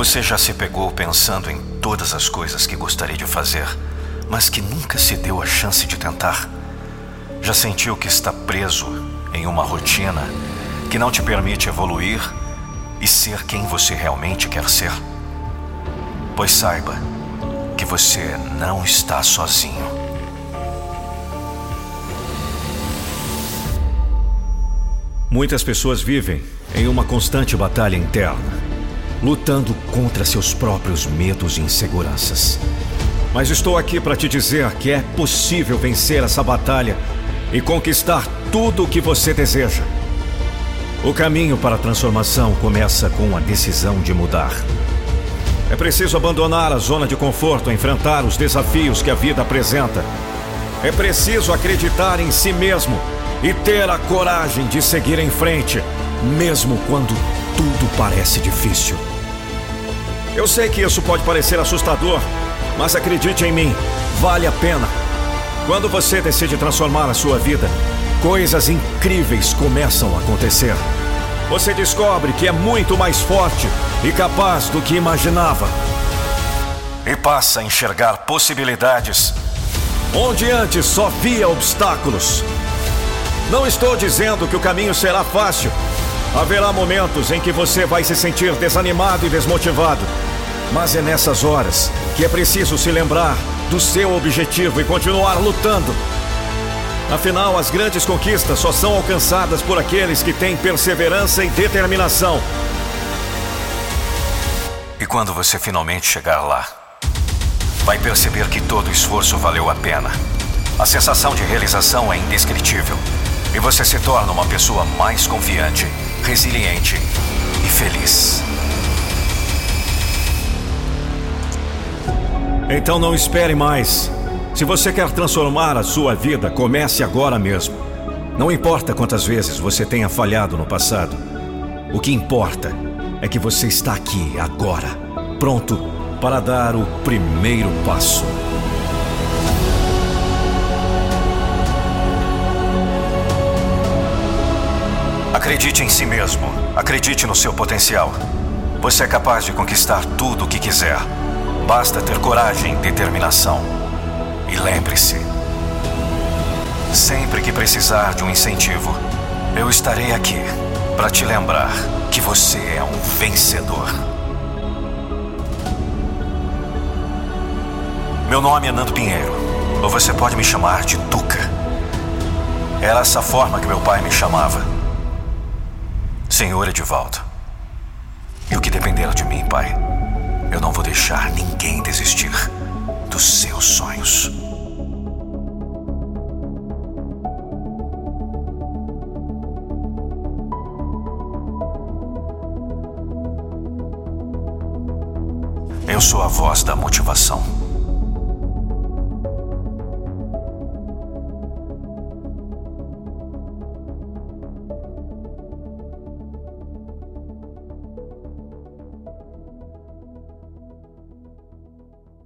Você já se pegou pensando em todas as coisas que gostaria de fazer, mas que nunca se deu a chance de tentar? Já sentiu que está preso em uma rotina que não te permite evoluir e ser quem você realmente quer ser? Pois saiba que você não está sozinho. Muitas pessoas vivem em uma constante batalha interna, lutando contra seus próprios medos e inseguranças. Mas estou aqui para te dizer que é possível vencer essa batalha e conquistar tudo o que você deseja. O caminho para a transformação começa com a decisão de mudar. É preciso abandonar a zona de conforto, enfrentar os desafios que a vida apresenta. É preciso acreditar em si mesmo e ter a coragem de seguir em frente, mesmo quando tudo parece difícil. Eu sei que isso pode parecer assustador, mas acredite em mim, vale a pena. Quando você decide transformar a sua vida, coisas incríveis começam a acontecer. Você descobre que é muito mais forte e capaz do que imaginava. E passa a enxergar possibilidades onde antes só via obstáculos. Não estou dizendo que o caminho será fácil. Haverá momentos em que você vai se sentir desanimado e desmotivado. Mas é nessas horas que é preciso se lembrar do seu objetivo e continuar lutando. Afinal, as grandes conquistas só são alcançadas por aqueles que têm perseverança e determinação. E quando você finalmente chegar lá, vai perceber que todo o esforço valeu a pena. A sensação de realização é indescritível. E você se torna uma pessoa mais confiante, resiliente e feliz. Então não espere mais. Se você quer transformar a sua vida, comece agora mesmo. Não importa quantas vezes você tenha falhado no passado. O que importa é que você está aqui agora, pronto para dar o primeiro passo. Acredite em si mesmo. Acredite no seu potencial. Você é capaz de conquistar tudo o que quiser. Basta ter coragem e determinação. E lembre-se: sempre que precisar de um incentivo, eu estarei aqui para te lembrar que você é um vencedor. Meu nome é Nando Pinheiro, ou você pode me chamar de Tuca. Era essa forma que meu pai me chamava. Senhor Edivaldo, e o que depender de mim, Pai, eu não vou deixar ninguém desistir dos seus sonhos. Eu sou a voz da motivação.